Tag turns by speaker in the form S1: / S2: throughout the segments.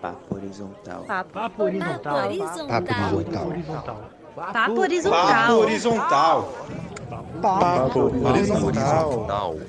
S1: Papo horizontal.
S2: Papo,
S3: Papo horizontal.
S2: Papo horizontal.
S4: Papo
S3: horizontal.
S2: Papo horizontal.
S5: Papo horizontal.
S4: Papo
S6: horizontal.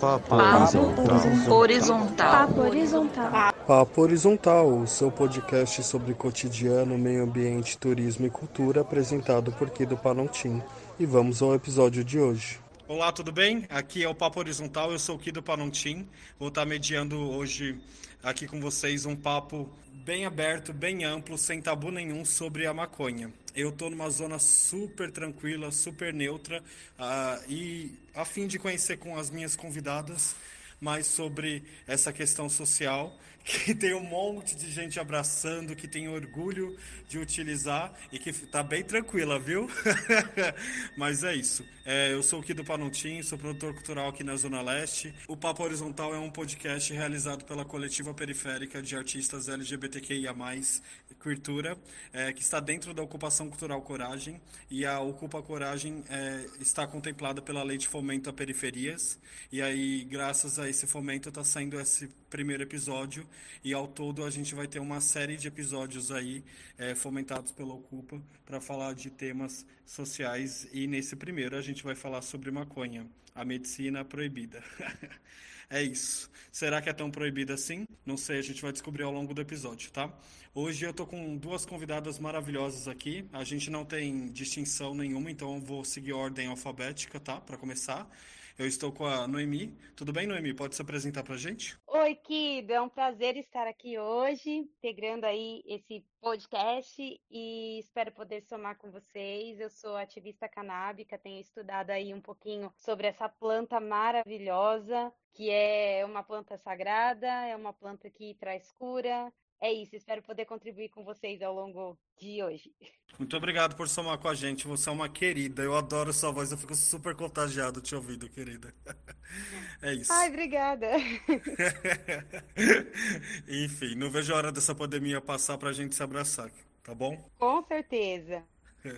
S2: Papo
S6: Papo
S2: horizontal.
S7: Papo horizontal.
S4: Papo Horizontal, o seu podcast sobre cotidiano, meio ambiente, turismo e cultura, apresentado por Kido Panontim. E vamos ao episódio de hoje.
S5: Olá, tudo bem? Aqui é o Papo Horizontal, eu sou o Kido Panontim. Vou estar mediando hoje aqui com vocês um papo bem aberto, bem amplo, sem tabu nenhum sobre a maconha. Eu estou numa zona super tranquila, super neutra uh, e a fim de conhecer com as minhas convidadas mais sobre essa questão social que tem um monte de gente abraçando, que tem orgulho de utilizar e que tá bem tranquila, viu? Mas é isso. É, eu sou o Kido Panontim, sou produtor cultural aqui na Zona Leste. O Papo Horizontal é um podcast realizado pela coletiva periférica de artistas LGBTQIA+, Cultura, é, que está dentro da ocupação cultural Coragem. E a Ocupa Coragem é, está contemplada pela Lei de Fomento a Periferias. E aí, graças a esse fomento, está saindo esse primeiro episódio. E ao todo a gente vai ter uma série de episódios aí é, fomentados pela Ocupa para falar de temas sociais. E nesse primeiro a gente vai falar sobre maconha, a medicina proibida. é isso. Será que é tão proibida assim? Não sei, a gente vai descobrir ao longo do episódio, tá? Hoje eu tô com duas convidadas maravilhosas aqui. A gente não tem distinção nenhuma, então eu vou seguir ordem alfabética, tá? Para começar. Eu estou com a Noemi. Tudo bem, Noemi? Pode se apresentar para a gente?
S8: Oi, Kido. É um prazer estar aqui hoje, integrando aí esse podcast e espero poder somar com vocês. Eu sou ativista canábica, tenho estudado aí um pouquinho sobre essa planta maravilhosa, que é uma planta sagrada, é uma planta que traz cura, é isso, espero poder contribuir com vocês ao longo de hoje.
S5: Muito obrigado por somar com a gente. Você é uma querida. Eu adoro sua voz. Eu fico super contagiado te ouvindo, querida. É isso.
S8: Ai, obrigada.
S5: Enfim, não vejo a hora dessa pandemia passar para a gente se abraçar, tá bom?
S8: Com certeza.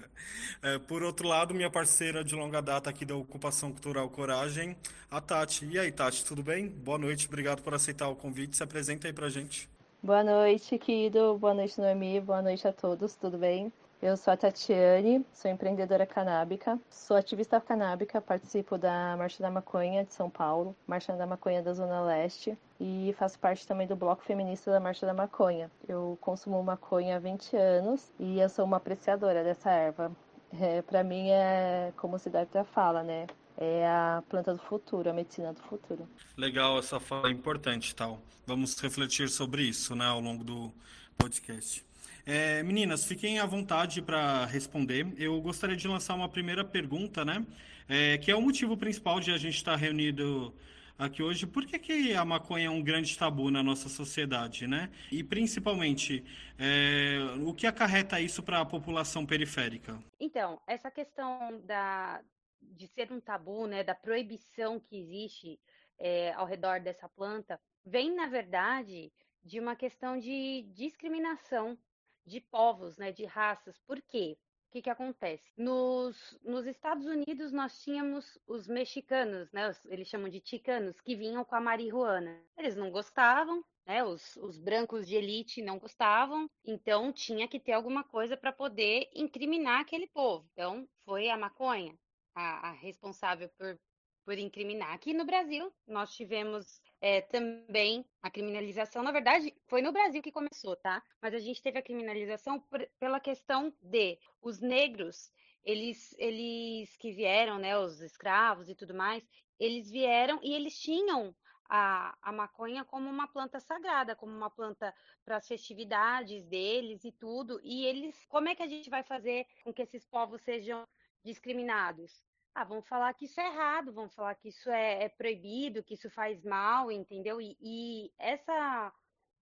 S5: É, por outro lado, minha parceira de longa data aqui da Ocupação Cultural Coragem, a Tati. E aí, Tati, tudo bem? Boa noite, obrigado por aceitar o convite. Se apresenta aí pra gente.
S9: Boa noite, Kido. Boa noite, Noemi. Boa noite a todos, tudo bem? Eu sou a Tatiane, sou empreendedora canábica, sou ativista canábica, participo da Marcha da Maconha de São Paulo, Marcha da Maconha da Zona Leste e faço parte também do Bloco Feminista da Marcha da Maconha. Eu consumo maconha há 20 anos e eu sou uma apreciadora dessa erva. É, Para mim é como deve ter fala, né? É a planta do futuro, a medicina do futuro.
S5: Legal, essa fala é importante, tal. Vamos refletir sobre isso, né, ao longo do podcast. É, meninas, fiquem à vontade para responder. Eu gostaria de lançar uma primeira pergunta, né, é, que é o motivo principal de a gente estar reunido aqui hoje. Por que, que a maconha é um grande tabu na nossa sociedade, né? E principalmente, é, o que acarreta isso para a população periférica?
S8: Então, essa questão da, de ser um tabu, né, da proibição que existe é, ao redor dessa planta, vem, na verdade, de uma questão de discriminação de povos, né, de raças. Por quê? O que, que acontece? Nos, nos Estados Unidos, nós tínhamos os mexicanos, né, os, eles chamam de ticanos, que vinham com a marihuana. Eles não gostavam, né, os, os brancos de elite não gostavam, então tinha que ter alguma coisa para poder incriminar aquele povo. Então, foi a maconha a, a responsável por, por incriminar. Aqui no Brasil, nós tivemos é, também a criminalização. Na verdade, foi no Brasil que começou, tá? Mas a gente teve a criminalização por, pela questão de os negros, eles, eles que vieram, né, os escravos e tudo mais, eles vieram e eles tinham a, a maconha como uma planta sagrada, como uma planta para as festividades deles e tudo. E eles, como é que a gente vai fazer com que esses povos sejam discriminados? Ah, vamos falar que isso é errado, vamos falar que isso é, é proibido, que isso faz mal, entendeu? E, e essa,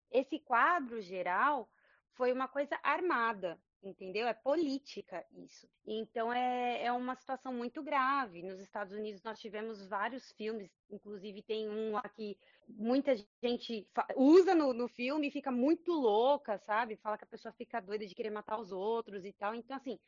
S8: esse quadro geral foi uma coisa armada, entendeu? É política isso. Então é, é uma situação muito grave. Nos Estados Unidos nós tivemos vários filmes, inclusive tem um aqui, muita gente usa no, no filme e fica muito louca, sabe? Fala que a pessoa fica doida de querer matar os outros e tal. Então, assim,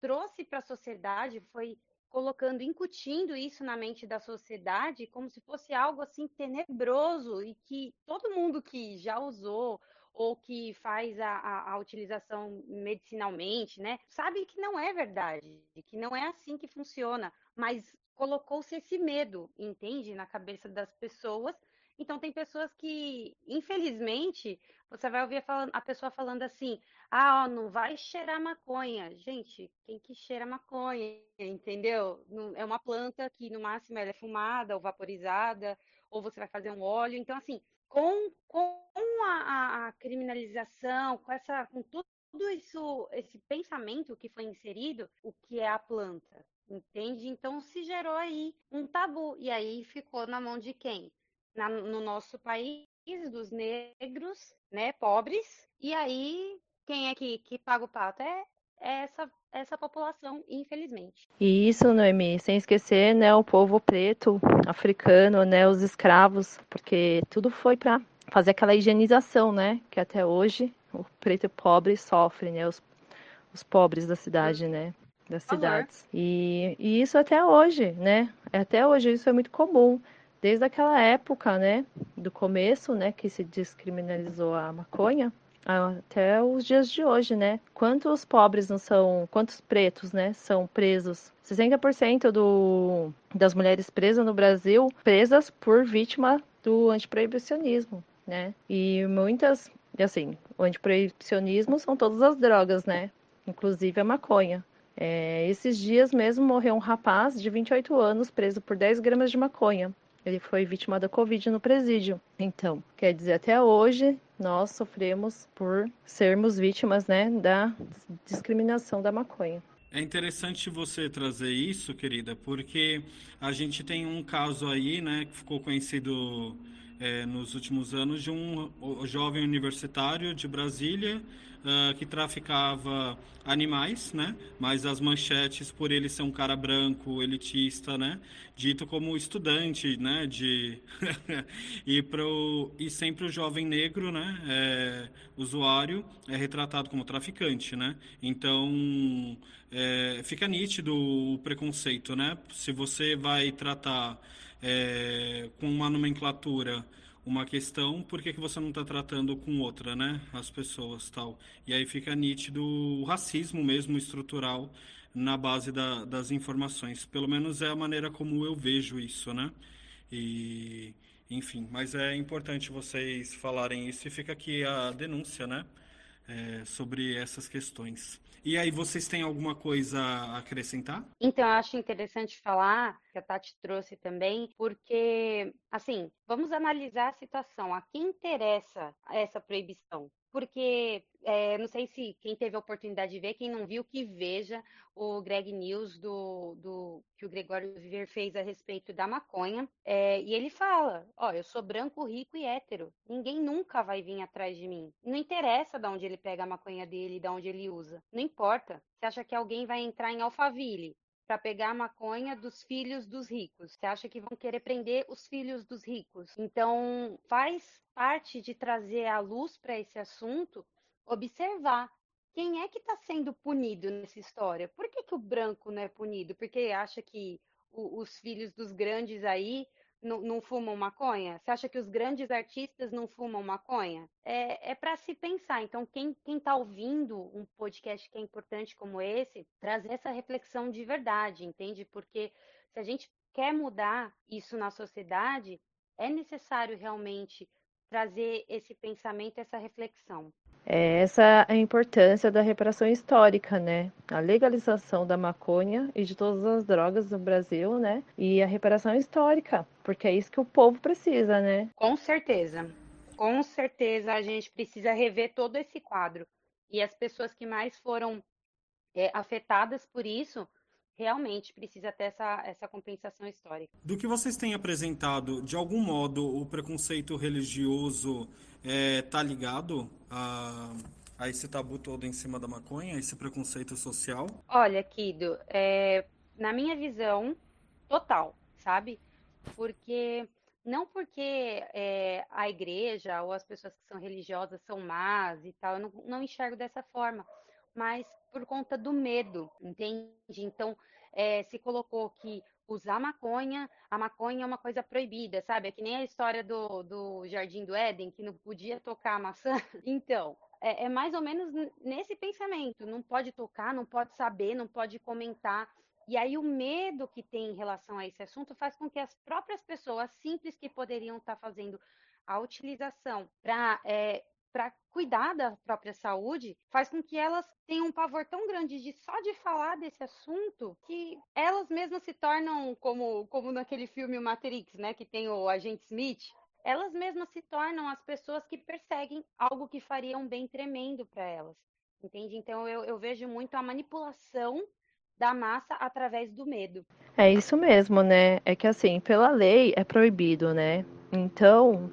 S8: trouxe para a sociedade, foi colocando, incutindo isso na mente da sociedade como se fosse algo assim tenebroso e que todo mundo que já usou ou que faz a, a, a, utilização medicinalmente, né? Sabe que não é verdade, que não é assim que funciona, mas colocou-se esse medo, entende, na cabeça das pessoas. Então tem pessoas que, infelizmente, você vai ouvir a pessoa falando assim: "Ah, ó, não vai cheirar maconha". Gente, quem que cheira maconha, entendeu? É uma planta que no máximo ela é fumada ou vaporizada, ou você vai fazer um óleo. Então assim, com, com a, a, criminalização, com, essa, com tudo isso, esse pensamento que foi inserido, o que é a planta, entende? Então se gerou aí um tabu, e aí ficou na mão de quem? Na, no nosso país, dos negros, né, pobres, e aí quem é que, que paga o pato? É, é essa, essa população, infelizmente.
S9: E isso, Noemi, sem esquecer, né, o povo preto, africano, né, os escravos, porque tudo foi para fazer aquela higienização, né, que até hoje o preto pobre sofre, né, os, os pobres da cidade, né, das cidades. E, e isso até hoje, né, até hoje isso é muito comum. Desde aquela época, né, do começo, né, que se descriminalizou a maconha, até os dias de hoje, né? Quantos pobres não são, quantos pretos, né, são presos? 60% do, das mulheres presas no Brasil presas por vítima do antiproibicionismo, né? E muitas, assim, o antiproibicionismo são todas as drogas, né? Inclusive a maconha. É, esses dias mesmo morreu um rapaz de 28 anos preso por 10 gramas de maconha. Ele foi vítima da Covid no presídio. Então, quer dizer, até hoje nós sofremos por sermos vítimas né, da discriminação da maconha.
S5: É interessante você trazer isso, querida, porque a gente tem um caso aí, né, que ficou conhecido é, nos últimos anos, de um jovem universitário de Brasília uh, que traficava animais, né? Mas as manchetes, por ele ser um cara branco, elitista, né? Dito como estudante, né? De e pro e sempre o jovem negro, né? É, usuário é retratado como traficante, né? Então é, fica nítido o preconceito, né? Se você vai tratar é, com uma nomenclatura uma questão, por que, que você não está tratando com outra, né? As pessoas tal. E aí fica nítido o racismo mesmo estrutural na base da, das informações. Pelo menos é a maneira como eu vejo isso, né? E, enfim, mas é importante vocês falarem isso e fica aqui a denúncia, né? É, sobre essas questões. E aí, vocês têm alguma coisa a acrescentar?
S8: Então, eu acho interessante falar, que a Tati trouxe também, porque, assim, vamos analisar a situação. A quem interessa essa proibição? Porque é, não sei se quem teve a oportunidade de ver, quem não viu, que veja o Greg News do, do que o Gregório Viver fez a respeito da maconha. É, e ele fala: Ó, eu sou branco, rico e hétero. Ninguém nunca vai vir atrás de mim. Não interessa de onde ele pega a maconha dele, de onde ele usa. Não importa. Você acha que alguém vai entrar em Alphaville para pegar a maconha dos filhos dos ricos. Você acha que vão querer prender os filhos dos ricos? Então, faz parte de trazer a luz para esse assunto, observar quem é que está sendo punido nessa história. Por que, que o branco não é punido? Porque acha que o, os filhos dos grandes aí não, fumam maconha? Você acha que os grandes artistas não fumam maconha? É, é para se pensar. Então, quem está ouvindo um podcast que é importante como esse, trazer essa reflexão de verdade, entende? Porque se a gente quer mudar isso na sociedade, é necessário realmente trazer esse pensamento, essa reflexão.
S9: É, essa é a importância da reparação histórica, né? A legalização da maconha e de todas as drogas no Brasil, né? E a reparação histórica, porque é isso que o povo precisa, né?
S8: Com certeza. Com certeza a gente precisa rever todo esse quadro. E as pessoas que mais foram é, afetadas por isso realmente precisa ter essa, essa compensação histórica.
S5: Do que vocês têm apresentado, de algum modo o preconceito religioso está é, tá ligado a, a esse tabu todo em cima da maconha, esse preconceito social?
S8: Olha, Kido, é, na minha visão, total, sabe? Porque não porque é, a igreja ou as pessoas que são religiosas são más e tal, eu não, não enxergo dessa forma, mas por conta do medo, entende? Então, é, se colocou que usar maconha, a maconha é uma coisa proibida, sabe? É que nem a história do, do Jardim do Éden, que não podia tocar a maçã. Então, é, é mais ou menos nesse pensamento. Não pode tocar, não pode saber, não pode comentar. E aí o medo que tem em relação a esse assunto faz com que as próprias pessoas simples que poderiam estar fazendo a utilização para é, para cuidar da própria saúde, faz com que elas tenham um pavor tão grande de só de falar desse assunto que elas mesmas se tornam como como naquele filme Matrix, né, que tem o agente Smith, elas mesmas se tornam as pessoas que perseguem algo que faria um bem tremendo para elas. Entende? Então eu, eu vejo muito a manipulação da massa através do medo.
S9: É isso mesmo, né? É que assim, pela lei é proibido, né? Então,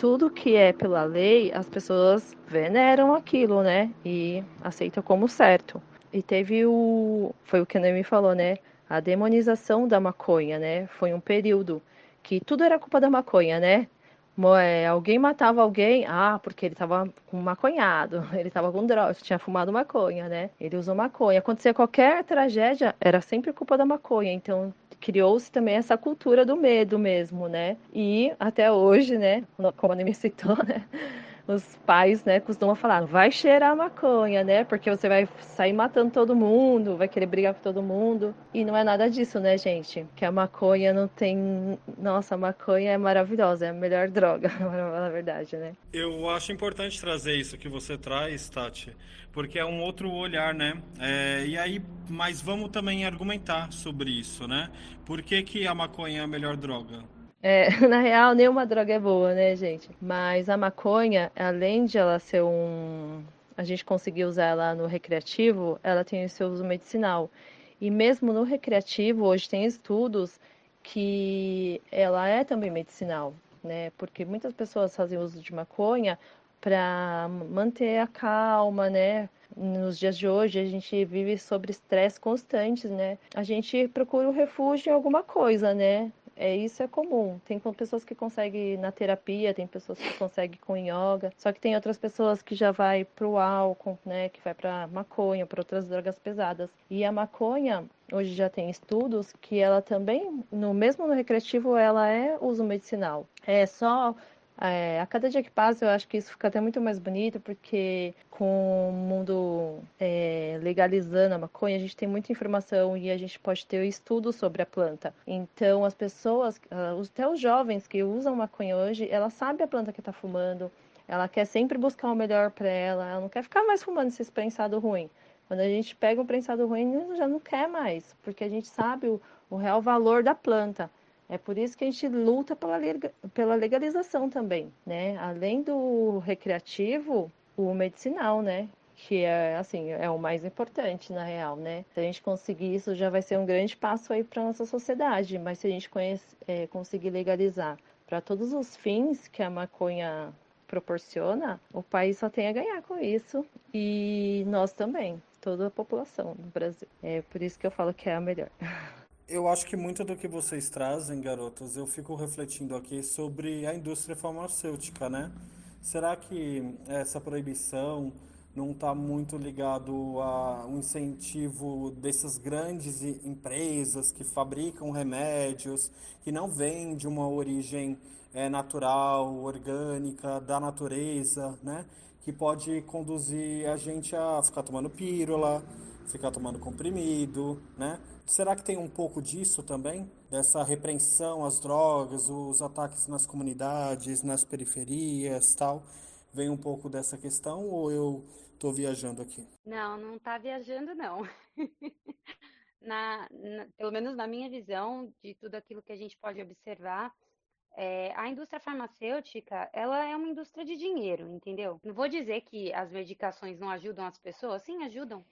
S9: tudo que é pela lei, as pessoas veneram aquilo, né? E aceitam como certo. E teve o. Foi o que a Noemi falou, né? A demonização da maconha, né? Foi um período que tudo era culpa da maconha, né? É, alguém matava alguém, ah, porque ele estava com maconhado, ele estava com droga, tinha fumado maconha, né? Ele usou maconha. Acontecia qualquer tragédia, era sempre culpa da maconha. Então criou-se também essa cultura do medo mesmo, né? E até hoje, né, como a me citou, né, os pais, né, costumam falar, vai cheirar maconha, né? Porque você vai sair matando todo mundo, vai querer brigar com todo mundo. E não é nada disso, né, gente? Que a maconha não tem. Nossa, a maconha é maravilhosa, é a melhor droga, na verdade, né?
S5: Eu acho importante trazer isso que você traz, Tati, porque é um outro olhar, né? É, e aí, mas vamos também argumentar sobre isso, né? Por que, que a maconha é a melhor droga?
S9: É, na real, nenhuma droga é boa, né, gente? Mas a maconha, além de ela ser um. A gente conseguir usar ela no recreativo, ela tem o seu uso medicinal. E mesmo no recreativo, hoje tem estudos que ela é também medicinal, né? Porque muitas pessoas fazem uso de maconha para manter a calma, né? Nos dias de hoje a gente vive sobre estresse constantes, né? A gente procura o refúgio em alguma coisa, né? É, isso é comum. Tem pessoas que conseguem na terapia, tem pessoas que conseguem com yoga, só que tem outras pessoas que já vai pro álcool, né, que vai para maconha, para outras drogas pesadas. E a maconha, hoje já tem estudos que ela também, no mesmo no recreativo, ela é uso medicinal. É só é, a cada dia que passa, eu acho que isso fica até muito mais bonito, porque com o mundo é, legalizando a maconha, a gente tem muita informação e a gente pode ter estudo sobre a planta. Então, as pessoas, ah, até os jovens que usam maconha hoje, ela sabe a planta que está fumando, ela quer sempre buscar o melhor para ela, ela não quer ficar mais fumando esse prensado ruim. Quando a gente pega um prensado ruim, já não quer mais, porque a gente sabe o, o real valor da planta. É por isso que a gente luta pela legalização também, né? Além do recreativo, o medicinal, né? Que é assim, é o mais importante na real, né? Se a gente conseguir isso, já vai ser um grande passo aí para nossa sociedade. Mas se a gente conhece, é, conseguir legalizar para todos os fins que a maconha proporciona, o país só tem a ganhar com isso e nós também, toda a população do Brasil. É por isso que eu falo que é a melhor.
S5: Eu acho que muito do que vocês trazem, garotas, eu fico refletindo aqui sobre a indústria farmacêutica, né? Será que essa proibição não está muito ligado a um incentivo dessas grandes empresas que fabricam remédios, que não vêm de uma origem é, natural, orgânica, da natureza, né? Que pode conduzir a gente a ficar tomando pílula, ficar tomando comprimido, né? Será que tem um pouco disso também? Dessa repreensão às drogas, os ataques nas comunidades, nas periferias, tal? Vem um pouco dessa questão ou eu estou viajando aqui?
S8: Não, não está viajando não. na, na, pelo menos na minha visão de tudo aquilo que a gente pode observar, é, a indústria farmacêutica, ela é uma indústria de dinheiro, entendeu? Não vou dizer que as medicações não ajudam as pessoas, sim, ajudam.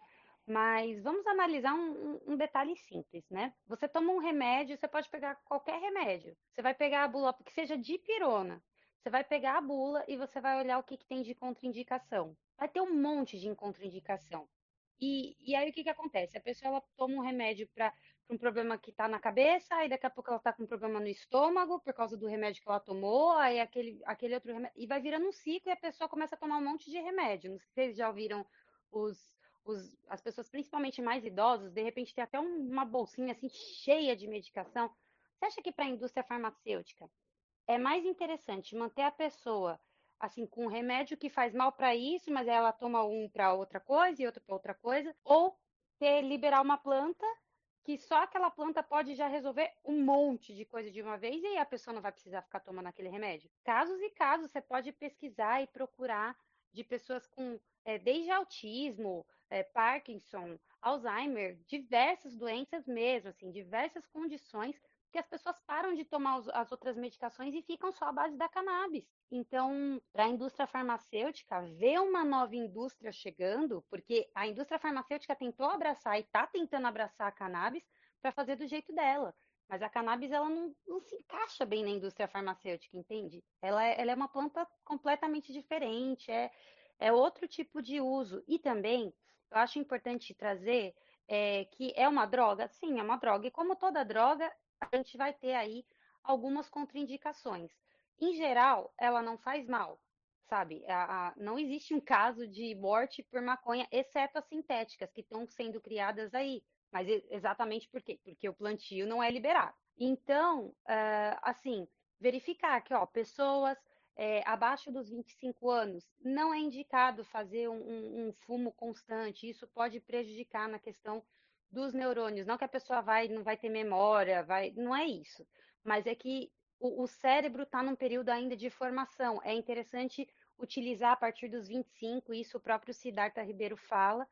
S8: Mas vamos analisar um, um, detalhe simples, né? Você toma um remédio, você pode pegar qualquer remédio. Você vai pegar a bula, que seja de pirona. Você vai pegar a bula e você vai olhar o que, que tem de contraindicação. Vai ter um monte de contraindicação. E, e aí o que, que acontece? A pessoa ela toma um remédio para um problema que está na cabeça, aí daqui a pouco ela está com um problema no estômago por causa do remédio que ela tomou, aí aquele, aquele outro remédio. E vai virando um ciclo e a pessoa começa a tomar um monte de remédio. Não sei se vocês já ouviram os os, as pessoas, principalmente mais idosos, de repente tem até um, uma bolsinha assim cheia de medicação. Você acha que para a indústria farmacêutica é mais interessante manter a pessoa assim com um remédio que faz mal para isso, mas ela toma um para outra coisa e outro para outra coisa, ou ter liberar uma planta que só aquela planta pode já resolver um monte de coisa de uma vez e aí a pessoa não vai precisar ficar tomando aquele remédio. Casos e casos, você pode pesquisar e procurar de pessoas com é, desde autismo, é, Parkinson, Alzheimer, diversas doenças mesmo, assim, diversas condições que as pessoas param de tomar as outras medicações e ficam só à base da cannabis. Então, para a indústria farmacêutica, ver uma nova indústria chegando, porque a indústria farmacêutica tentou abraçar e está tentando abraçar a cannabis para fazer do jeito dela. Mas a cannabis ela não, não, se encaixa bem na indústria farmacêutica, entende? Ela é, ela é uma planta completamente diferente, é, é outro tipo de uso. E também, eu acho importante trazer é, que é uma droga, sim, é uma droga. E como toda droga, a gente vai ter aí algumas contraindicações. Em geral, ela não faz mal, sabe? A, a, não existe um caso de morte por maconha, exceto as sintéticas que estão sendo criadas aí. Mas exatamente por quê? Porque o plantio não é liberado. Então, uh, assim, verificar que, ó, pessoas é, abaixo dos 25 anos, não é indicado fazer um, um, um, fumo constante. Isso pode prejudicar na questão dos neurônios. Não que a pessoa vai, não vai ter memória, vai, não é isso. Mas é que o, o cérebro está num período ainda de formação. É interessante utilizar a partir dos 25, isso o próprio Siddhartha Ribeiro fala,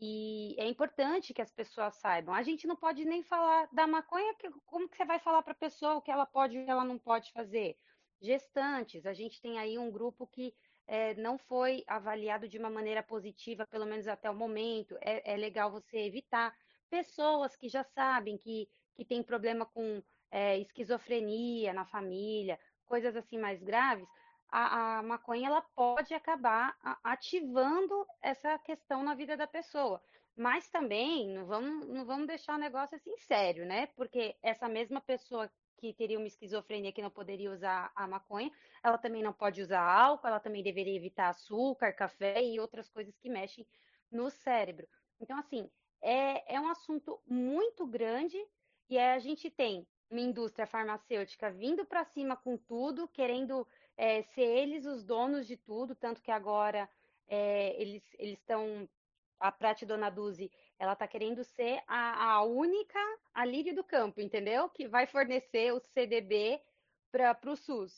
S8: e é importante que as pessoas saibam. A gente não pode nem falar da maconha, como que você vai falar para a pessoa o que ela pode e o que ela não pode fazer? Gestantes, a gente tem aí um grupo que é, não foi avaliado de uma maneira positiva, pelo menos até o momento. É, é legal você evitar. Pessoas que já sabem que, que tem problema com é, esquizofrenia na família, coisas assim mais graves, a, a maconha ela pode acabar ativando essa questão na vida da pessoa. Mas também não vamos, não vamos deixar o negócio assim sério, né? Porque essa mesma pessoa que teria uma esquizofrenia que não poderia usar a maconha, ela também não pode usar álcool, ela também deveria evitar açúcar, café e outras coisas que mexem no cérebro. Então, assim, é, é um assunto muito grande e a gente tem uma indústria farmacêutica vindo para cima com tudo, querendo é, ser eles os donos de tudo, tanto que agora é, eles estão. A Prate Dona Duzi, ela está querendo ser a, a, única alívio do campo, entendeu? Que vai fornecer o CDB para o SUS.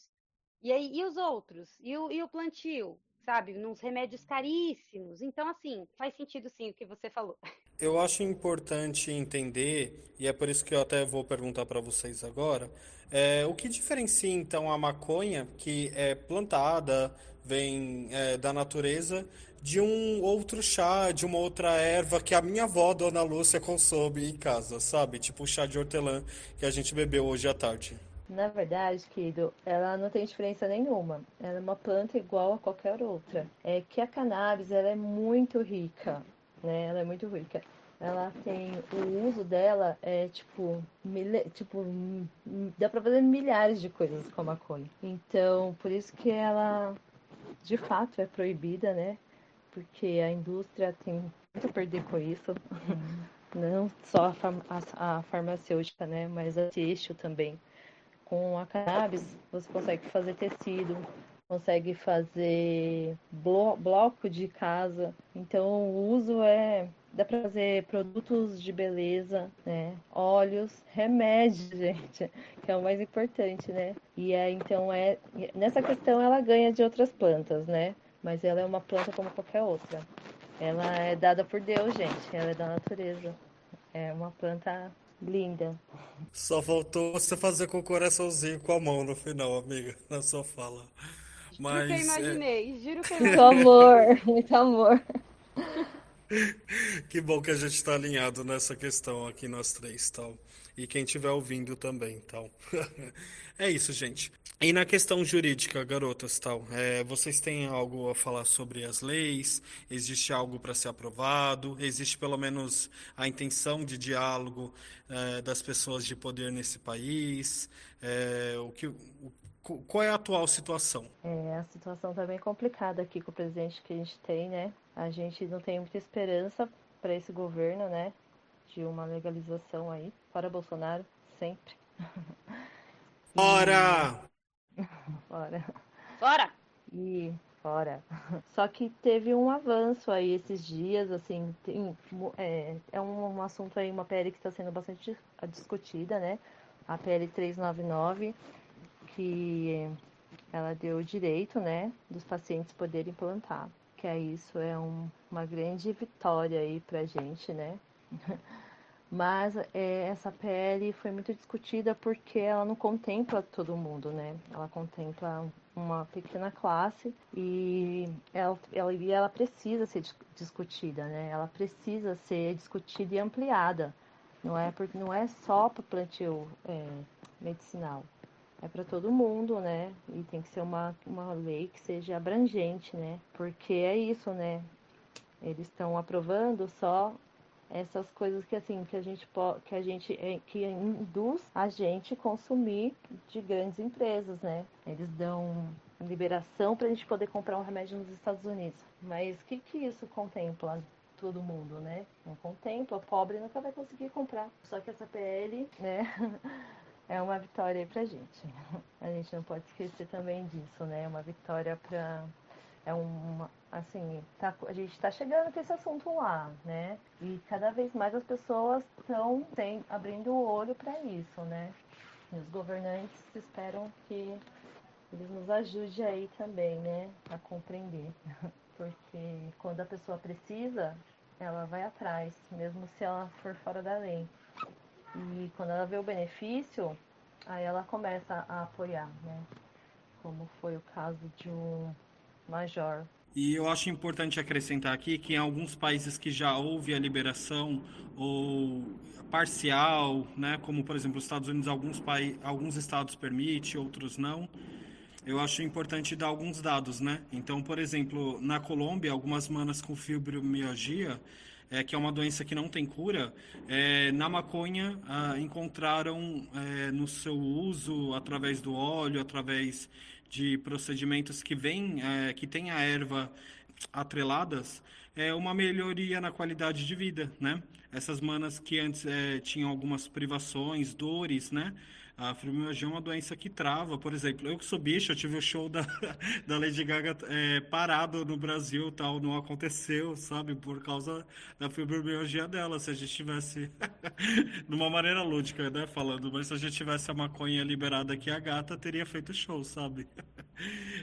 S8: E aí, e os outros? E o, e o plantio? Sabe? Nos remédios caríssimos. Então, assim, faz sentido sim o que você falou.
S5: Eu acho importante entender, e é por isso que eu até vou perguntar para vocês agora, é, o que diferencia então a maconha, que é plantada, vem é, da natureza, de um outro chá, de uma outra erva que a minha avó, Dona Lúcia, consome em casa, sabe? Tipo o chá de hortelã que a gente bebeu hoje à tarde.
S9: Na verdade, querido, ela não tem diferença nenhuma. Ela é uma planta igual a qualquer outra. É que a cannabis ela é muito rica né? Ela é muito rica. Ela tem o uso dela é tipo, mil, tipo dá para fazer milhares de coisas com a maconha. Então, por isso que ela de fato é proibida, né? Porque a indústria tem muito a perder com isso. Uhum. Não só a, farm a, a, farmacêutica, né? Mas a têxtil também. Com a cannabis, você consegue fazer tecido, consegue fazer blo bloco de casa. Então o uso é dá para fazer produtos de beleza, né? Óleos, remédios, gente, que é o mais importante, né? E é, então é nessa questão ela ganha de outras plantas, né? Mas ela é uma planta como qualquer outra. Ela é dada por Deus, gente. Ela é da natureza. É uma planta linda.
S5: Só faltou você fazer com o coraçãozinho com a mão no final, amiga, na sua fala.
S8: Mas, juro que eu imaginei, é... juro que eu
S9: imaginei. Muito amor, muito amor.
S5: Que bom que a gente está alinhado nessa questão aqui nós três, tal. E quem estiver ouvindo também, tal. é isso, gente. E na questão jurídica, garotas, tal, é, vocês têm algo a falar sobre as leis? Existe algo para ser aprovado? Existe pelo menos a intenção de diálogo é, das pessoas de poder nesse país? É, o que, o, qual é a atual situação?
S9: É, a situação está bem complicada aqui com o presidente que a gente tem, né? A gente não tem muita esperança para esse governo, né? De uma legalização aí. Fora Bolsonaro, sempre.
S5: Fora!
S9: Fora.
S8: Fora!
S9: E fora. Só que teve um avanço aí esses dias, assim, tem, é, é um, um assunto aí, uma PL que está sendo bastante discutida, né? A PL 399, que ela deu o direito, né, dos pacientes poderem implantar. Que é isso, é um, uma grande vitória aí pra gente, né? Mas é, essa PL foi muito discutida porque ela não contempla todo mundo, né? Ela contempla uma pequena classe e ela, ela, ela precisa ser discutida, né? Ela precisa ser discutida e ampliada. Não é, porque, não é só para o plantio é, medicinal, é para todo mundo, né? E tem que ser uma, uma lei que seja abrangente, né? Porque é isso, né? Eles estão aprovando só essas coisas que assim que a gente que a gente é, que induz a gente consumir de grandes empresas, né? Eles dão liberação para a gente poder comprar um remédio nos Estados Unidos. Mas o que que isso contempla? Todo mundo, né? Não contempla, pobre nunca vai conseguir comprar. Só que essa PL, né? é uma vitória aí pra gente. A gente não pode esquecer também disso, né? É uma vitória para é uma, assim, tá, a gente está chegando com esse assunto lá, né? E cada vez mais as pessoas estão abrindo o olho para isso, né? E os governantes esperam que eles nos ajudem aí também, né? A compreender. Porque quando a pessoa precisa, ela vai atrás, mesmo se ela for fora da lei. E quando ela vê o benefício, aí ela começa a apoiar, né? Como foi o caso de um major.
S5: E eu acho importante acrescentar aqui que em alguns países que já houve a liberação ou parcial, né, como por exemplo os Estados Unidos, alguns, alguns estados permite, outros não. Eu acho importante dar alguns dados, né? Então, por exemplo, na Colômbia, algumas manas com fibromialgia, é, que é uma doença que não tem cura, é, na maconha ah, encontraram é, no seu uso através do óleo, através de procedimentos que vêm, é, que tem a erva atreladas, é uma melhoria na qualidade de vida, né? Essas manas que antes é, tinham algumas privações, dores, né? A fibromialgia é uma doença que trava, por exemplo. Eu que sou bicho, eu tive o show da, da Lady Gaga é, parado no Brasil, tal, não aconteceu, sabe? Por causa da fibromialgia dela. Se a gente tivesse, de uma maneira lúdica, né, falando, mas se a gente tivesse a maconha liberada aqui, a gata teria feito show, sabe?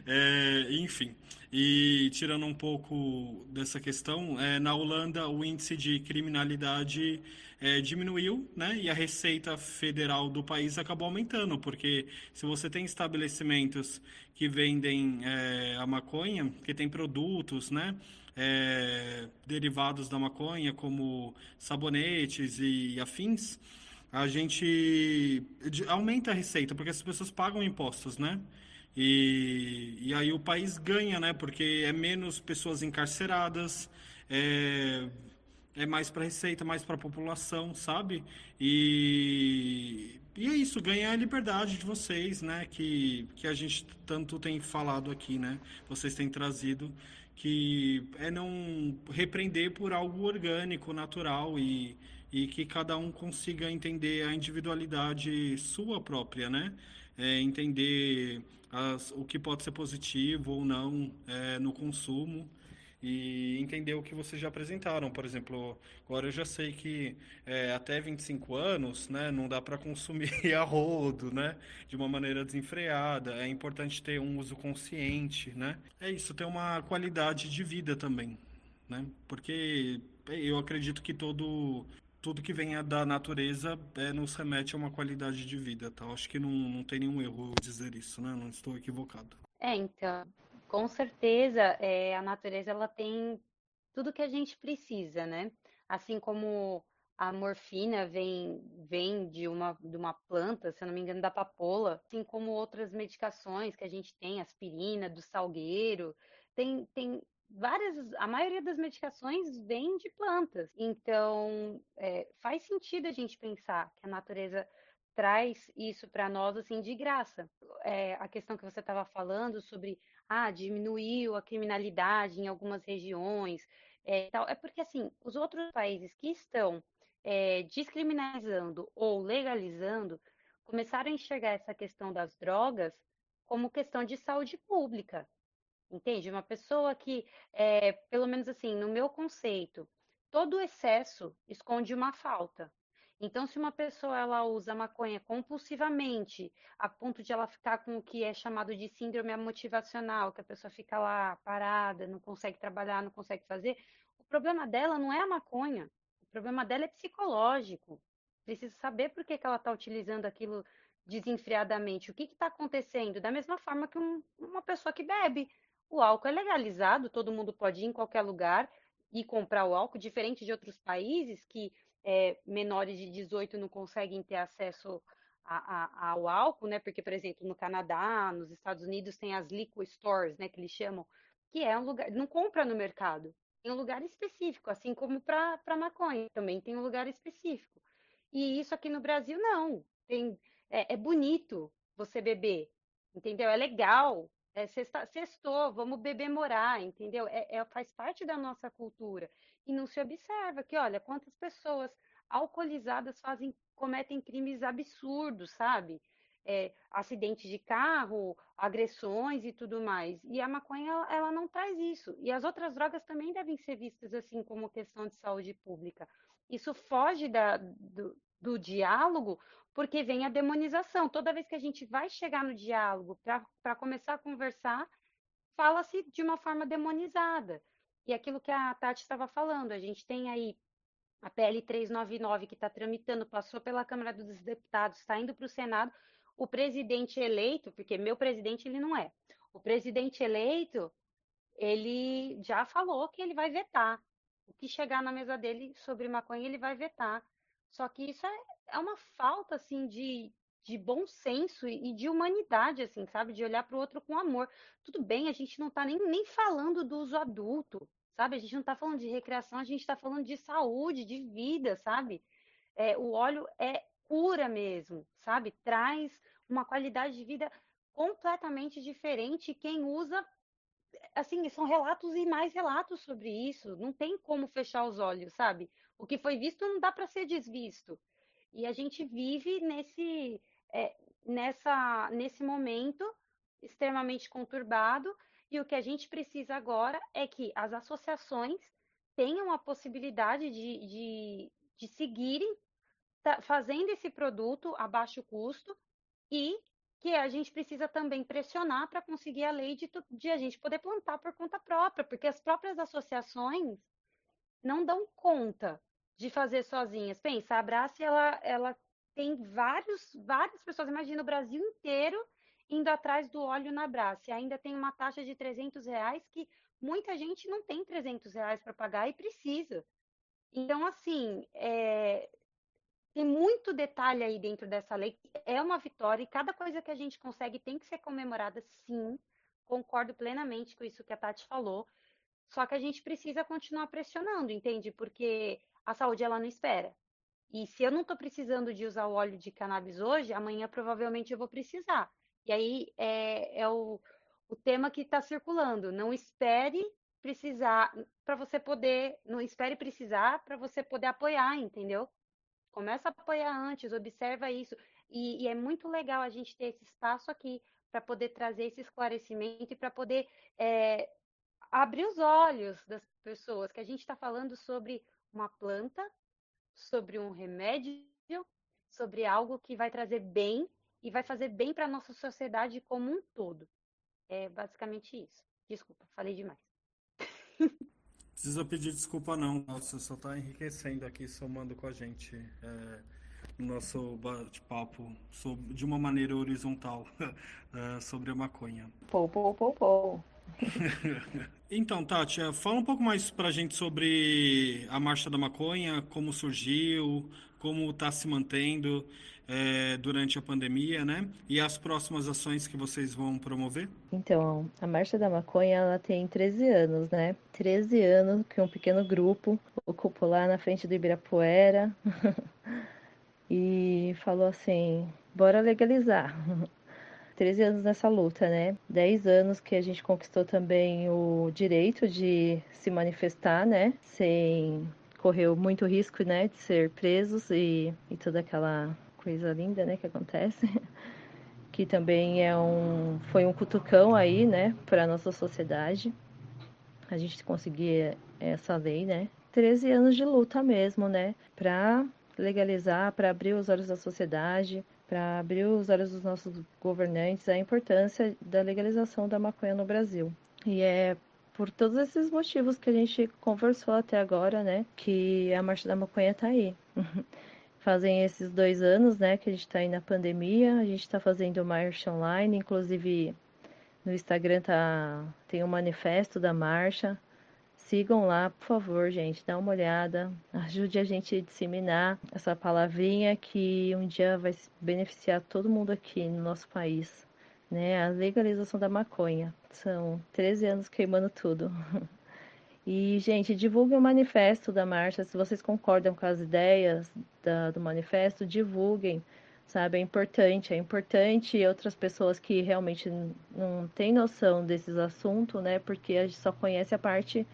S5: É, enfim, e tirando um pouco dessa questão, é, na Holanda o índice de criminalidade é, diminuiu, né? E a receita federal do país acabou aumentando, porque se você tem estabelecimentos que vendem é, a maconha, que tem produtos, né? É, derivados da maconha, como sabonetes e afins, a gente aumenta a receita, porque as pessoas pagam impostos, né? E, e aí o país ganha, né? Porque é menos pessoas encarceradas, é, é mais para receita, mais para população, sabe? E, e é isso, ganhar a liberdade de vocês, né? Que, que a gente tanto tem falado aqui, né? Vocês têm trazido, que é não repreender por algo orgânico, natural e, e que cada um consiga entender a individualidade sua própria, né? É, entender as, o que pode ser positivo ou não é, no consumo e entender o que vocês já apresentaram. Por exemplo, agora eu já sei que é, até 25 anos né, não dá para consumir a rodo, né, de uma maneira desenfreada. É importante ter um uso consciente. Né? É isso, ter uma qualidade de vida também. Né? Porque eu acredito que todo tudo que venha da natureza é, nos remete a uma qualidade de vida. Tá? Acho que não, não tem nenhum erro dizer isso, né? não estou equivocado.
S8: É, então, com certeza, é, a natureza ela tem tudo que a gente precisa, né? Assim como a morfina vem, vem de, uma, de uma planta, se eu não me engano, da papoula, assim como outras medicações que a gente tem, aspirina, do salgueiro, tem, tem várias, a maioria das medicações vem de plantas. Então, é, faz sentido a gente pensar que a natureza traz isso para nós assim de graça. É, a questão que você estava falando sobre ah, diminuiu a criminalidade em algumas regiões, é, tal, é porque assim os outros países que estão é, descriminalizando ou legalizando começaram a enxergar essa questão das drogas como questão de saúde pública. Entende? Uma pessoa que, é, pelo menos assim, no meu conceito, todo excesso esconde uma falta. Então, se uma pessoa ela usa maconha compulsivamente, a ponto de ela ficar com o que é chamado de síndrome motivacional, que a pessoa fica lá parada, não consegue trabalhar, não consegue fazer, o problema dela não é a maconha. O problema dela é psicológico. Precisa saber por que, que ela está utilizando aquilo desenfreadamente. O que está acontecendo? Da mesma forma que um, uma pessoa que bebe. O álcool é legalizado, todo mundo pode ir em qualquer lugar e comprar o álcool, diferente de outros países que é, menores de 18 não conseguem ter acesso a, a, ao álcool, né? Porque, por exemplo, no Canadá, nos Estados Unidos tem as liquor stores, né? Que eles chamam, que é um lugar, não compra no mercado, tem um lugar específico, assim como para maconha também tem um lugar específico. E isso aqui no Brasil não, tem é, é bonito você beber, entendeu? É legal, é, sexta, sextou, vamos beber morar, entendeu? É, é, faz parte da nossa cultura. E não se observa que, olha, quantas pessoas alcoolizadas fazem, cometem crimes absurdos, sabe? É, acidentes de carro, agressões e tudo mais. E a maconha, ela, ela não traz isso. E as outras drogas também devem ser vistas assim como questão de saúde pública. Isso foge da, do, do diálogo, porque vem a demonização. Toda vez que a gente vai chegar no diálogo para começar a conversar, fala-se de uma forma demonizada. E aquilo que a Tati estava falando, a gente tem aí a PL 399 que está tramitando, passou pela Câmara dos Deputados, está indo para o Senado. O presidente eleito, porque meu presidente ele não é, o presidente eleito, ele já falou que ele vai vetar. O que chegar na mesa dele sobre maconha, ele vai vetar. Só que isso é, é uma falta, assim, de, de bom senso e de humanidade, assim, sabe? De olhar para o outro com amor. Tudo bem, a gente não está nem, nem falando do uso adulto, sabe? A gente não está falando de recreação, a gente está falando de saúde, de vida, sabe? É, o óleo é cura mesmo, sabe? Traz uma qualidade de vida completamente diferente. Quem usa, assim, são relatos e mais relatos sobre isso. Não tem como fechar os olhos, sabe? O que foi visto não dá para ser desvisto. E a gente vive nesse, é, nessa, nesse momento extremamente conturbado. E o que a gente precisa agora é que as associações tenham a possibilidade de, de, de seguirem fazendo esse produto a baixo custo e que a gente precisa também pressionar para conseguir a lei de, de a gente poder plantar por conta própria, porque as próprias associações não dão conta de fazer sozinhas. Pensa, a Abrace, ela, ela tem vários, várias pessoas, imagina o Brasil inteiro indo atrás do óleo na Abrace. Ainda tem uma taxa de 300 reais que muita gente não tem 300 reais para pagar e precisa. Então, assim, é, tem muito detalhe aí dentro dessa lei. É uma vitória e cada coisa que a gente consegue tem que ser comemorada, sim. Concordo plenamente com isso que a Tati falou. Só que a gente precisa continuar pressionando, entende? Porque a saúde ela não espera. E se eu não estou precisando de usar o óleo de cannabis hoje, amanhã provavelmente eu vou precisar. E aí é, é o, o tema que está circulando. Não espere precisar para você poder, não espere precisar para você poder apoiar, entendeu? Começa a apoiar antes, observa isso. E, e é muito legal a gente ter esse espaço aqui para poder trazer esse esclarecimento e para poder é, abrir os olhos das pessoas, que a gente está falando sobre uma planta, sobre um remédio, sobre algo que vai trazer bem e vai fazer bem para a nossa sociedade como um todo. É basicamente isso. Desculpa, falei demais.
S5: Precisa pedir desculpa não, você só está enriquecendo aqui, somando com a gente é, no nosso bate-papo de uma maneira horizontal é, sobre a maconha.
S9: Pô, pô, pô, pô.
S5: Então, Tati, é, fala um pouco mais para a gente sobre a Marcha da Maconha, como surgiu, como está se mantendo é, durante a pandemia, né? E as próximas ações que vocês vão promover?
S9: Então, a Marcha da Maconha, ela tem 13 anos, né? 13 anos que um pequeno grupo ocupou lá na frente do Ibirapuera. e falou assim: bora legalizar. 13 anos nessa luta, né? 10 anos que a gente conquistou também o direito de se manifestar, né? Sem correr muito risco, né? De ser presos e, e toda aquela coisa linda, né? Que acontece. que também é um, foi um cutucão aí, né? Para nossa sociedade. A gente conseguir essa lei, né? 13 anos de luta mesmo, né? Para legalizar, para abrir os olhos da sociedade, para abrir os olhos dos nossos governantes a importância da legalização da maconha no Brasil. E é por todos esses motivos que a gente conversou até agora, né, que a Marcha da Maconha está aí. Fazem esses dois anos, né, que a gente está aí na pandemia, a gente está fazendo marcha online, inclusive no Instagram tá, tem um manifesto da marcha, Sigam lá, por favor, gente, dá uma olhada, ajude a gente a disseminar essa palavrinha que um dia vai beneficiar todo mundo aqui no nosso país, né? A legalização da maconha. São 13 anos queimando tudo. E, gente, divulguem o manifesto da marcha. Se vocês concordam com as ideias da, do manifesto, divulguem, sabe? É importante, é importante outras pessoas que realmente não têm noção desses assuntos, né? Porque a gente só conhece a parte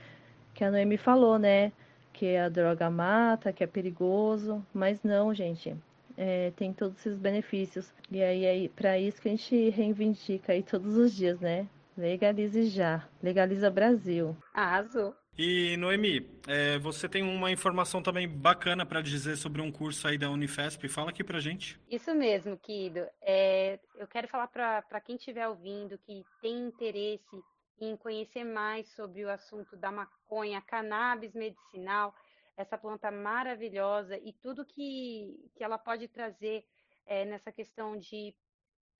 S9: que a Noemi falou, né? Que a droga mata, que é perigoso, mas não, gente. É, tem todos esses benefícios. E aí é para isso que a gente reivindica aí todos os dias, né? Legalize já. Legaliza Brasil.
S8: Arrasou.
S5: E Noemi, é, você tem uma informação também bacana para dizer sobre um curso aí da Unifesp. Fala aqui pra gente.
S8: Isso mesmo, Kido. É, eu quero falar para quem estiver ouvindo que tem interesse em conhecer mais sobre o assunto da maconha, cannabis medicinal, essa planta maravilhosa e tudo que, que ela pode trazer é, nessa questão de,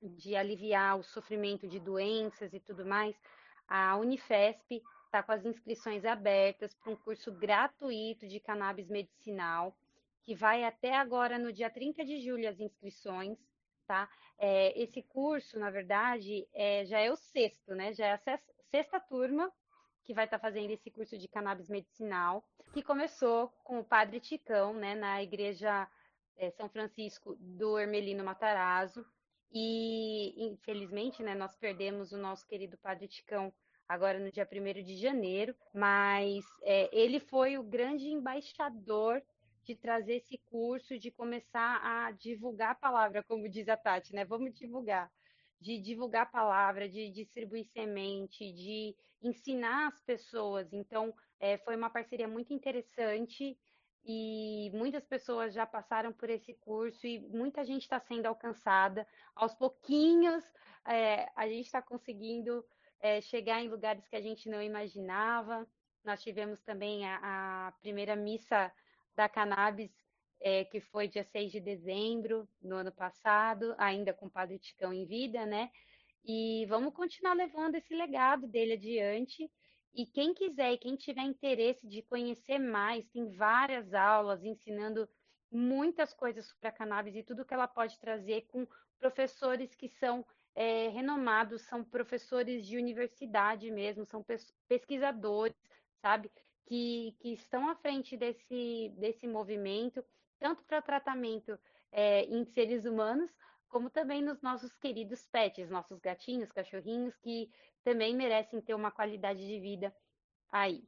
S8: de aliviar o sofrimento de doenças e tudo mais, a Unifesp está com as inscrições abertas para um curso gratuito de cannabis medicinal, que vai até agora no dia 30 de julho as inscrições, tá? É, esse curso, na verdade, é, já é o sexto, né? Já é a sexta turma que vai estar tá fazendo esse curso de cannabis medicinal, que começou com o Padre Ticão, né, na igreja é, São Francisco do Hermelino Matarazzo. E, infelizmente, né, nós perdemos o nosso querido Padre Ticão agora no dia 1 de janeiro, mas é, ele foi o grande embaixador de trazer esse curso, de começar a divulgar a palavra, como diz a Tati, né? Vamos divulgar de divulgar a palavra, de distribuir semente, de ensinar as pessoas. Então, é, foi uma parceria muito interessante e muitas pessoas já passaram por esse curso e muita gente está sendo alcançada. Aos pouquinhos, é, a gente está conseguindo é, chegar em lugares que a gente não imaginava. Nós tivemos também a, a primeira missa da cannabis é, que foi dia 6 de dezembro no ano passado, ainda com o Padre Ticão em vida, né? E vamos continuar levando esse legado dele adiante. E quem quiser e quem tiver interesse de conhecer mais, tem várias aulas ensinando muitas coisas sobre a cannabis e tudo que ela pode trazer com professores que são é, renomados, são professores de universidade mesmo, são pesquisadores, sabe? Que, que estão à frente desse, desse movimento tanto para tratamento é, em seres humanos, como também nos nossos queridos pets, nossos gatinhos, cachorrinhos, que também merecem ter uma qualidade de vida aí.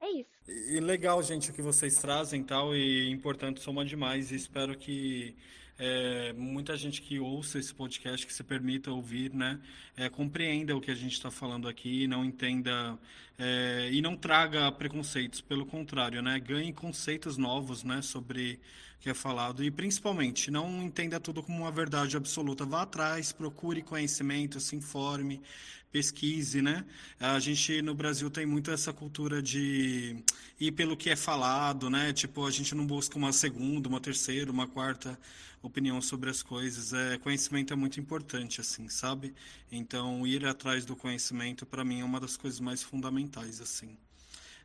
S8: É isso.
S5: E legal, gente, o que vocês trazem tal, e importante soma demais. E espero que é, muita gente que ouça esse podcast, que se permita ouvir, né, é, compreenda o que a gente está falando aqui, não entenda é, e não traga preconceitos, pelo contrário, né, ganhe conceitos novos, né, sobre que é falado e principalmente não entenda tudo como uma verdade absoluta, vá atrás, procure conhecimento, se informe, pesquise, né? A gente no Brasil tem muito essa cultura de ir pelo que é falado, né? Tipo, a gente não busca uma segunda, uma terceira, uma quarta opinião sobre as coisas. É, conhecimento é muito importante, assim, sabe? Então, ir atrás do conhecimento, para mim, é uma das coisas mais fundamentais, assim.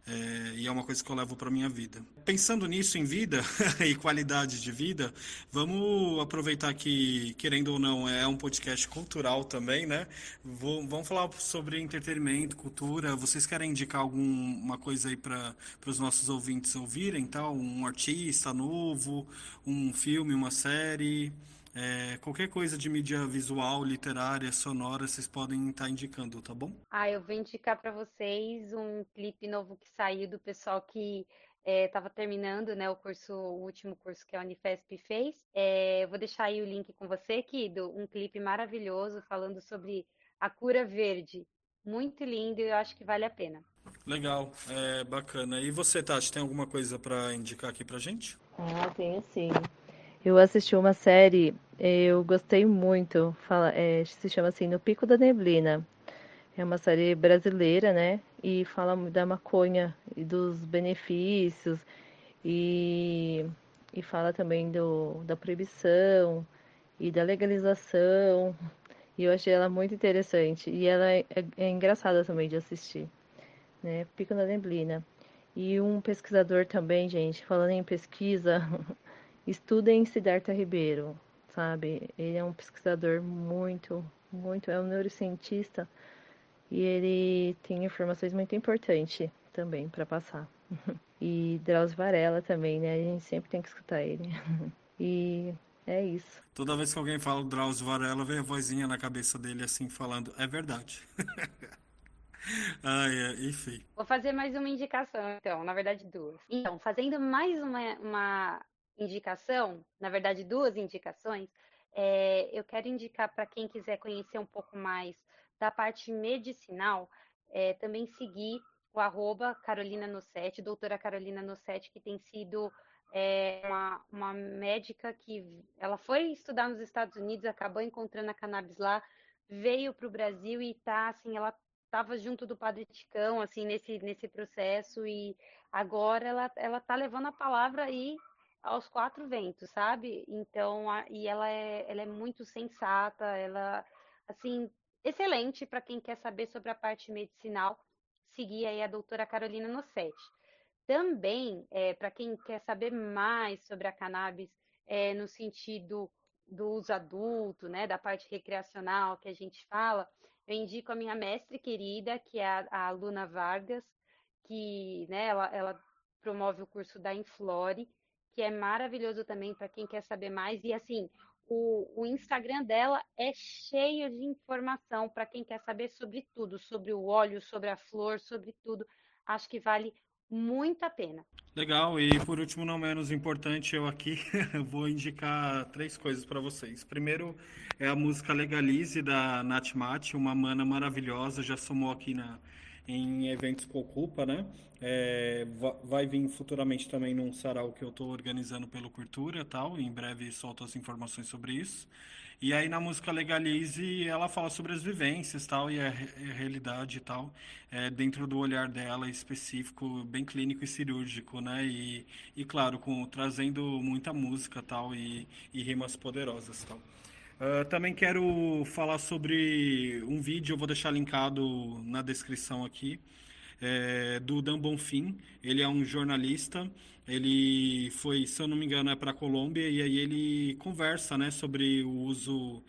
S5: É, e é uma coisa que eu levo para minha vida. Pensando nisso em vida e qualidade de vida, vamos aproveitar que, querendo ou não, é um podcast cultural também, né? Vou, vamos falar sobre entretenimento, cultura. Vocês querem indicar alguma coisa aí para os nossos ouvintes ouvirem, tal? Um artista novo, um filme, uma série? É, qualquer coisa de mídia visual, literária, sonora, vocês podem estar tá indicando, tá bom?
S8: Ah, eu vou indicar para vocês um clipe novo que saiu do pessoal que estava é, terminando né, o curso, o último curso que a Unifesp fez. É, vou deixar aí o link com você, Kido, um clipe maravilhoso falando sobre a cura verde. Muito lindo e eu acho que vale a pena.
S5: Legal, é bacana. E você, Tati, tem alguma coisa para indicar aqui pra gente?
S9: Ah, tenho sim. Eu assisti uma série, eu gostei muito, fala, é, se chama assim No Pico da Neblina. É uma série brasileira, né? E fala da maconha e dos benefícios e, e fala também do, da proibição e da legalização. E eu achei ela muito interessante. E ela é, é, é engraçada também de assistir, né? Pico da Neblina. E um pesquisador também, gente, falando em pesquisa, Estudem Siddhartha Ribeiro, sabe? Ele é um pesquisador muito, muito, é um neurocientista e ele tem informações muito importantes também para passar. E Drauzio Varela também, né? A gente sempre tem que escutar ele. E é isso.
S5: Toda vez que alguém fala Drauzio Varela, vem a vozinha na cabeça dele assim falando, é verdade. Ai, é, enfim.
S8: Vou fazer mais uma indicação, então, na verdade duas. Então, fazendo mais uma, uma indicação, na verdade, duas indicações, é, eu quero indicar para quem quiser conhecer um pouco mais da parte medicinal, é, também seguir o arroba Carolina doutora Carolina Nossetti, que tem sido é, uma, uma médica que ela foi estudar nos Estados Unidos, acabou encontrando a cannabis lá, veio para o Brasil e tá assim, ela estava junto do Padre Ticão, assim, nesse, nesse processo, e agora ela, ela tá levando a palavra aí aos quatro ventos, sabe? Então, a, e ela é, ela é muito sensata, ela, assim, excelente para quem quer saber sobre a parte medicinal, seguir aí a doutora Carolina Nossetti. Também, é, para quem quer saber mais sobre a cannabis, é, no sentido do uso adulto, né, da parte recreacional que a gente fala, eu indico a minha mestre querida, que é a, a Luna Vargas, que, né, ela, ela promove o curso da Inflore, que é maravilhoso também para quem quer saber mais. E assim, o, o Instagram dela é cheio de informação para quem quer saber sobre tudo, sobre o óleo, sobre a flor, sobre tudo. Acho que vale muito a pena.
S5: Legal, e por último, não menos importante, eu aqui vou indicar três coisas para vocês. Primeiro é a música Legalize da Nath Mate, uma mana maravilhosa, já somou aqui na, em eventos que ocupa, né? É, vai vir futuramente também num sarau que eu estou organizando pelo Cultura tal. Em breve solto as informações sobre isso. E aí na música Legalize ela fala sobre as vivências tal e a, a realidade e tal é, dentro do olhar dela específico, bem clínico e cirúrgico, né? E, e claro, com trazendo muita música tal e, e rimas poderosas tal. Uh, também quero falar sobre um vídeo, eu vou deixar linkado na descrição aqui, é, do Dan Bonfim. Ele é um jornalista, ele foi, se eu não me engano, é para a Colômbia, e aí ele conversa né, sobre o uso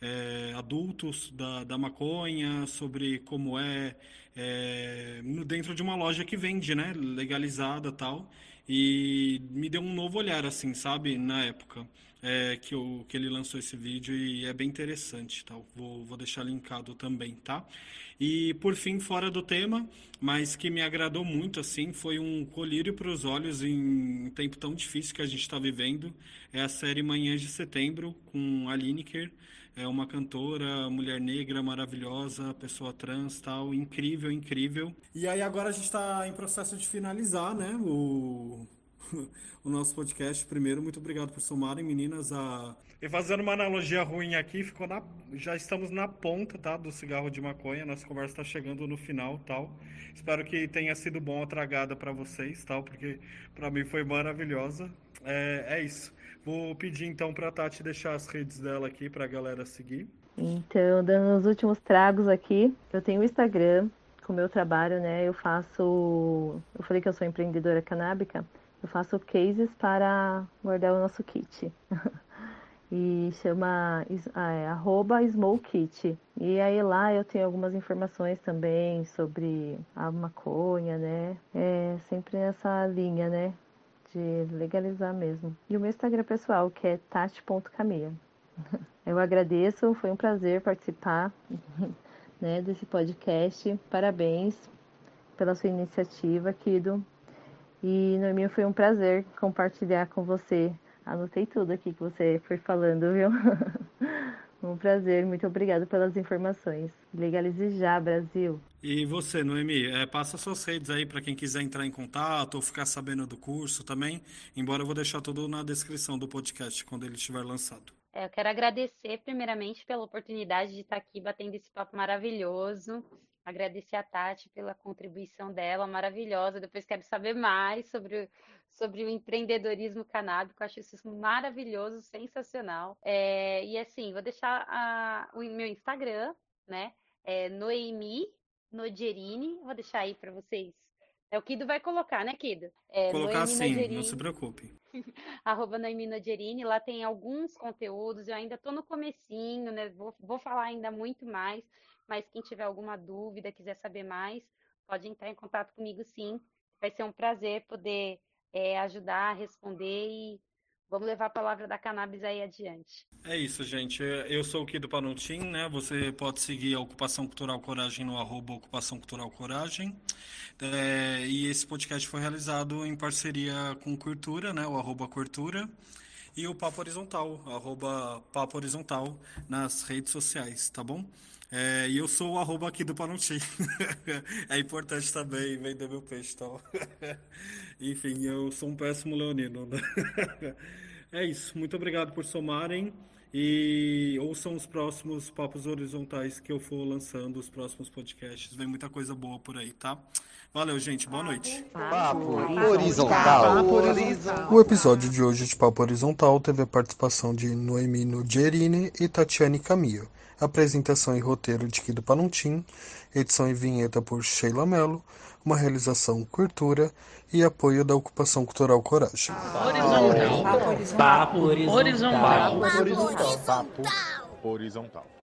S5: é, adultos da, da maconha, sobre como é, é dentro de uma loja que vende, né, legalizada tal, e me deu um novo olhar, assim, sabe, na época é, que, eu, que ele lançou esse vídeo e é bem interessante, tá? Vou, vou deixar linkado também, tá? E por fim, fora do tema, mas que me agradou muito, assim, foi um colírio para os olhos em um tempo tão difícil que a gente está vivendo. É a série Manhãs de Setembro, com a Lineker, é uma cantora, mulher negra maravilhosa, pessoa trans, tal, incrível, incrível. E aí agora a gente está em processo de finalizar, né, o, o nosso podcast. Primeiro, muito obrigado por somarem, meninas. A... E fazendo uma analogia ruim aqui, ficou na... já estamos na ponta tá, do cigarro de maconha. Nossa conversa está chegando no final tal. Espero que tenha sido bom a tragada para vocês, tal, porque para mim foi maravilhosa. É, é isso. Vou pedir então para a Tati deixar as redes dela aqui para a galera seguir.
S9: Então, dando os últimos tragos aqui, eu tenho o Instagram, com o meu trabalho, né, eu faço, eu falei que eu sou empreendedora canábica, eu faço cases para guardar o nosso kit. e chama ah, é, arroba Kit. E aí lá eu tenho algumas informações também sobre a maconha, né? É sempre nessa linha, né? De legalizar mesmo. E o meu Instagram pessoal, que é tati.camia. Eu agradeço, foi um prazer participar né, desse podcast. Parabéns pela sua iniciativa, Kido. E, Norminha, foi um prazer compartilhar com você Anotei tudo aqui que você foi falando, viu? um prazer, muito obrigado pelas informações. Legalize já, Brasil.
S5: E você, Noemi, é, passa suas redes aí para quem quiser entrar em contato ou ficar sabendo do curso também, embora eu vou deixar tudo na descrição do podcast quando ele estiver lançado.
S8: É, eu quero agradecer primeiramente pela oportunidade de estar aqui batendo esse papo maravilhoso. Agradecer a Tati pela contribuição dela, maravilhosa. Depois quero saber mais sobre sobre o empreendedorismo canábico. Acho isso maravilhoso, sensacional. É, e assim, vou deixar a, o meu Instagram, né? É Noemi Nodierini. Vou deixar aí para vocês. É o Kido vai colocar, né, Kido? É,
S5: colocar Noemi sim, não se preocupe.
S8: Arroba Noemi. Lá tem alguns conteúdos. Eu ainda estou no comecinho, né? Vou, vou falar ainda muito mais. Mas quem tiver alguma dúvida, quiser saber mais, pode entrar em contato comigo sim. Vai ser um prazer poder é, ajudar responder e vamos levar a palavra da cannabis aí adiante.
S5: É isso, gente. Eu sou o Kido Panuntim, né? Você pode seguir a Ocupação Cultural Coragem no arroba Ocupação Cultural Coragem. É, e esse podcast foi realizado em parceria com Cultura, né? O arroba Cultura. E o Papo Horizontal, arroba Papo Horizontal nas redes sociais, tá bom? É, e eu sou o arroba aqui do Panunti. é importante também vender meu peixe tal. Enfim, eu sou um péssimo leonino. Né? é isso. Muito obrigado por somarem. E ouçam os próximos papos horizontais que eu for lançando, os próximos podcasts. Vem muita coisa boa por aí, tá? Valeu, gente. Boa noite.
S6: Papo horizontal.
S4: O episódio de hoje de Papo Horizontal teve a participação de Noemi Nuggerini e Tatiane Camillo. Apresentação e roteiro de Kido Panuntim, edição e vinheta por Sheila Mello, uma realização cultura e apoio da Ocupação Cultural Coragem.
S1: Horizontal. Papo horizontal.
S6: Papo horizontal.
S1: Papo horizontal.
S6: Papo horizontal.